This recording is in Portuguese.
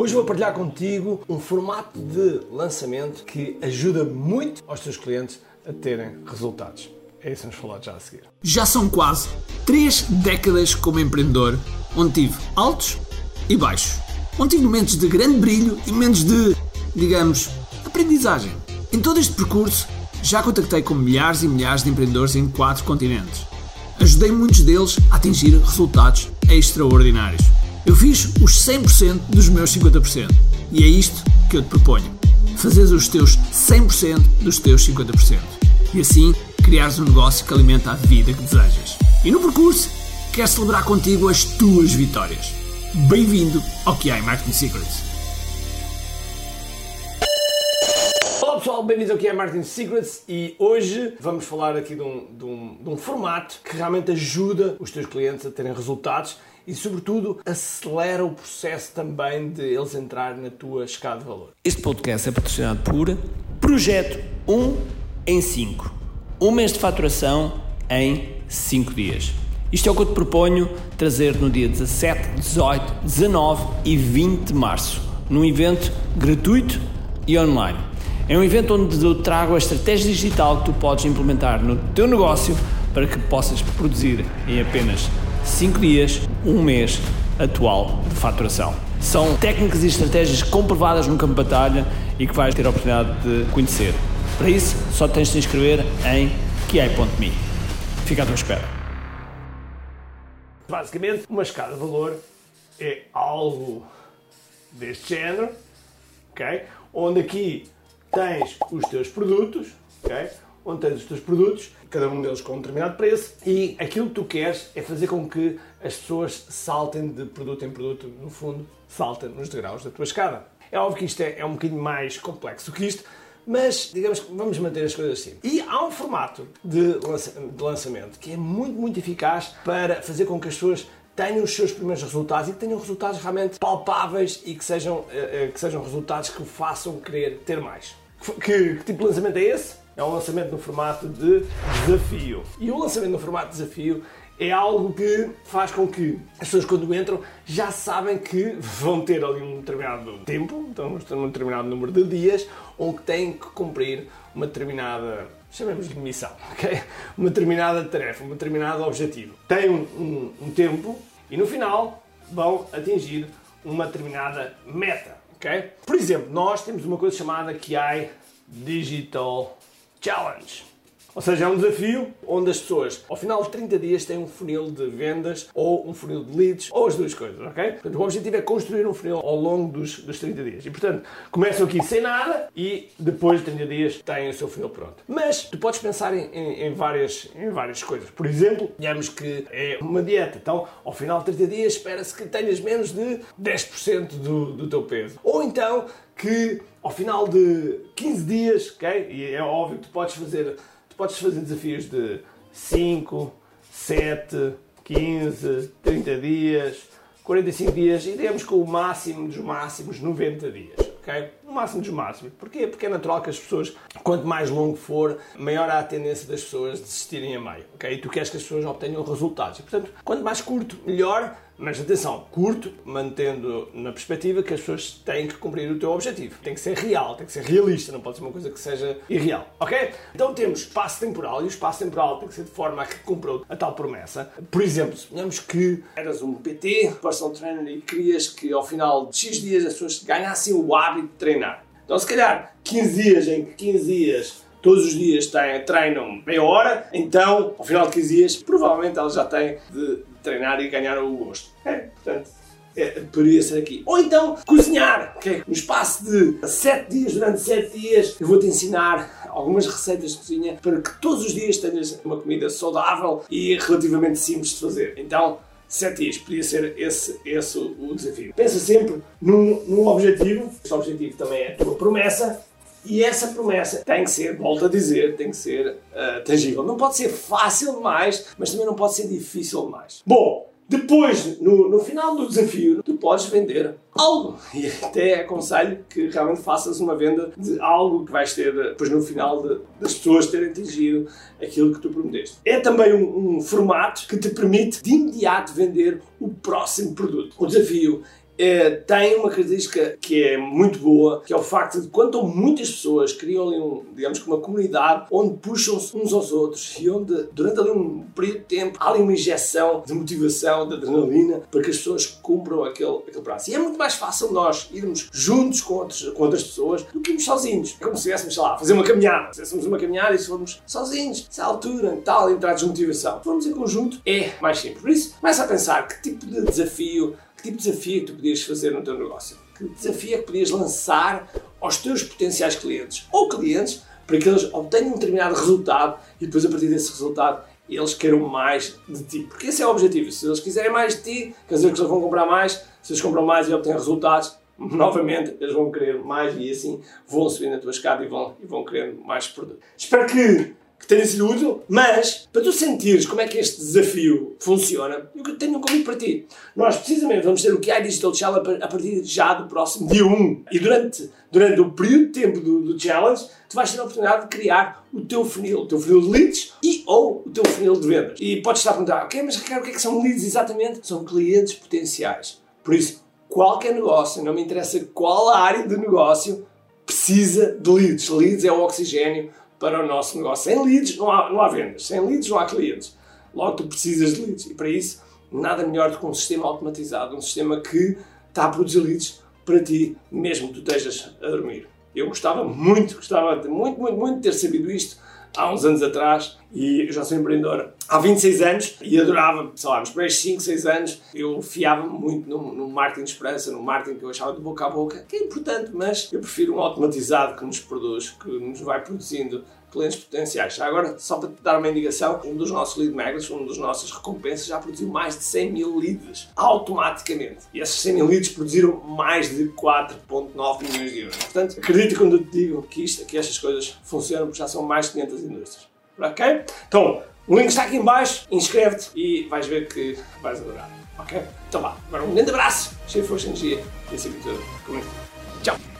Hoje vou partilhar contigo um formato de lançamento que ajuda muito aos teus clientes a terem resultados. É isso que vamos falar já a seguir. Já são quase três décadas como empreendedor, onde tive altos e baixos. Onde tive momentos de grande brilho e momentos de, digamos, aprendizagem. Em todo este percurso, já contactei com milhares e milhares de empreendedores em quatro continentes. Ajudei muitos deles a atingir resultados extraordinários. Eu fiz os 100% dos meus 50%. E é isto que eu te proponho. Fazeres os teus 100% dos teus 50%. E assim criares um negócio que alimenta a vida que desejas. E no percurso, quero celebrar contigo as tuas vitórias. Bem-vindo ao QI Marketing Secrets. Olá pessoal, bem-vindos ao que é Marketing Secrets e hoje vamos falar aqui de um, de, um, de um formato que realmente ajuda os teus clientes a terem resultados e, sobretudo, acelera o processo também de eles entrarem na tua escada de valor. Este podcast é patrocinado por Projeto 1 em 5. Um mês de faturação em 5 dias. Isto é o que eu te proponho trazer no dia 17, 18, 19 e 20 de março, num evento gratuito e online. É um evento onde eu trago a estratégia digital que tu podes implementar no teu negócio para que possas produzir em apenas 5 dias, um mês atual de faturação. São técnicas e estratégias comprovadas no campo de batalha e que vais ter a oportunidade de conhecer. Para isso, só tens de te inscrever em kiai.me. Fica à tua espera. Basicamente, uma escada de valor é algo deste género, ok? Onde aqui tens os teus produtos, ok? Onde tens os teus produtos, cada um deles com um determinado preço, e aquilo que tu queres é fazer com que as pessoas saltem de produto em produto, no fundo, saltem nos degraus da tua escada. É óbvio que isto é, é um bocadinho mais complexo que isto, mas digamos que vamos manter as coisas assim. E há um formato de, lança, de lançamento que é muito, muito eficaz para fazer com que as pessoas tenham os seus primeiros resultados e que tenham resultados realmente palpáveis e que sejam, que sejam resultados que o façam querer ter mais. Que, que, tipo de lançamento é esse? É um lançamento no formato de desafio. E o lançamento no formato de desafio é algo que faz com que as pessoas quando entram já sabem que vão ter ali um determinado tempo, então um determinado número de dias, ou que têm que cumprir uma determinada, chamemos de missão, ok? Uma determinada tarefa, um determinado objetivo. Têm um, um, um tempo e no final vão atingir uma determinada meta, ok? Por exemplo, nós temos uma coisa chamada QI Digital Challenge. Ou seja, é um desafio onde as pessoas, ao final de 30 dias, têm um funil de vendas ou um funil de leads, ou as duas coisas, ok? Portanto, o objetivo é construir um funil ao longo dos, dos 30 dias. E, portanto, começam aqui sem nada e depois de 30 dias têm o seu funil pronto. Mas tu podes pensar em, em, em várias, em várias coisas. Por exemplo, digamos que é uma dieta. Então, ao final de 30 dias, espera-se que tenhas menos de 10% do, do teu peso. Ou então que ao final de 15 dias, ok? E é óbvio que tu podes fazer podes fazer desafios de 5, 7, 15, 30 dias, 45 dias e digamos com o máximo dos máximos 90 dias. ok? O máximo dos máximos. Porquê? Porque é natural que as pessoas, quanto mais longo for, maior há a tendência das pessoas desistirem a meio. ok? E tu queres que as pessoas obtenham resultados. E, portanto, quanto mais curto, melhor mas atenção, curto, mantendo na perspectiva que as pessoas têm que cumprir o teu objetivo. Tem que ser real, tem que ser realista, não pode ser uma coisa que seja irreal, ok? Então temos espaço temporal e o espaço temporal tem que ser de forma a que cumpra a tal promessa. Por exemplo, suponhamos que eras um PT, personal trainer, e querias que ao final de X dias as pessoas ganhassem o hábito de treinar. Então, se calhar, 15 dias em que 15 dias todos os dias têm, treinam meia hora, então, ao final de 15 dias, provavelmente elas já têm de treinar e ganhar o gosto. É, portanto, é, poderia ser aqui. Ou então, cozinhar, okay? no espaço de 7 dias, durante 7 dias, eu vou-te ensinar algumas receitas de cozinha para que todos os dias tenhas uma comida saudável e relativamente simples de fazer. Então, 7 dias, podia ser esse, esse o desafio. Pensa sempre num, num objetivo, esse objetivo também é a tua promessa, e essa promessa tem que ser, volto a dizer, tem que ser uh, tangível. Não pode ser fácil demais, mas também não pode ser difícil demais. Bom, depois, no, no final do desafio, tu podes vender algo. E até aconselho que realmente faças uma venda de algo que vais ter depois no final de, das pessoas terem atingido aquilo que tu prometeste. É também um, um formato que te permite de imediato vender o próximo produto. O desafio é, tem uma característica que é muito boa, que é o facto de quando muitas pessoas criam ali um, digamos que uma comunidade onde puxam-se uns aos outros e onde durante ali um período de tempo há ali uma injeção de motivação, de adrenalina para que as pessoas cumpram aquele, aquele prazo. E é muito mais fácil nós irmos juntos com, outros, com outras pessoas do que irmos sozinhos. É como se estivéssemos, sei lá, fazer uma caminhada. Se fizéssemos uma caminhada e se formos sozinhos, nessa altura, tal, entrar de motivação. Se formos em conjunto, é mais simples. Por isso, começa a pensar que tipo de desafio, que tipo de desafio tu podias fazer no teu negócio. Que desafio é que podias lançar aos teus potenciais clientes ou clientes para que eles obtenham um determinado resultado e depois, a partir desse resultado, eles queiram mais de ti. Porque esse é o objetivo. Se eles quiserem mais de ti, quer dizer que eles vão comprar mais. Se eles compram mais e obtêm resultados, novamente eles vão querer mais e assim vão subir na tua escada e vão, e vão querer mais produtos. Espero que que tenha sido útil, mas para tu sentires como é que este desafio funciona, eu tenho um convite para ti. Nós precisamente vamos ter o QI Digital Challenge a partir já do próximo dia 1. E durante, durante o período de tempo do, do challenge, tu vais ter a oportunidade de criar o teu funil, o teu funil de leads e ou o teu funil de vendas. E podes estar a perguntar, ok, mas Ricardo, o que é que são leads exatamente? São clientes potenciais. Por isso, qualquer negócio, não me interessa qual área de negócio, precisa de leads. Leads é o oxigênio para o nosso negócio. Sem leads não há, não há vendas, sem leads não há clientes. Logo tu precisas de leads e para isso nada melhor do que um sistema automatizado, um sistema que está a produzir leads para ti, mesmo que tu estejas a dormir. Eu gostava muito, gostava muito, muito, muito de ter sabido isto há uns anos atrás e já sou empreendedor há 26 anos e adorava, sei lá, nos primeiros 5, 6 anos eu fiava muito no, no marketing de esperança, no marketing que eu achava de boca a boca, que é importante, mas eu prefiro um automatizado que nos produz, que nos vai produzindo clientes potenciais. Já agora, só para te dar uma indicação, um dos nossos lead magnets, um dos nossas recompensas, já produziu mais de 100 mil leads automaticamente. E esses 100 mil leads produziram mais de 4,9 milhões de euros. Portanto, acredita quando eu te digo que, isto, que estas coisas funcionam, porque já são mais de 500 indústrias. Ok? Então, o link está aqui em baixo, inscreve-te e vais ver que vais adorar. Ok? Então vá, agora um grande abraço, cheio de força e energia e acima de tudo. Tchau!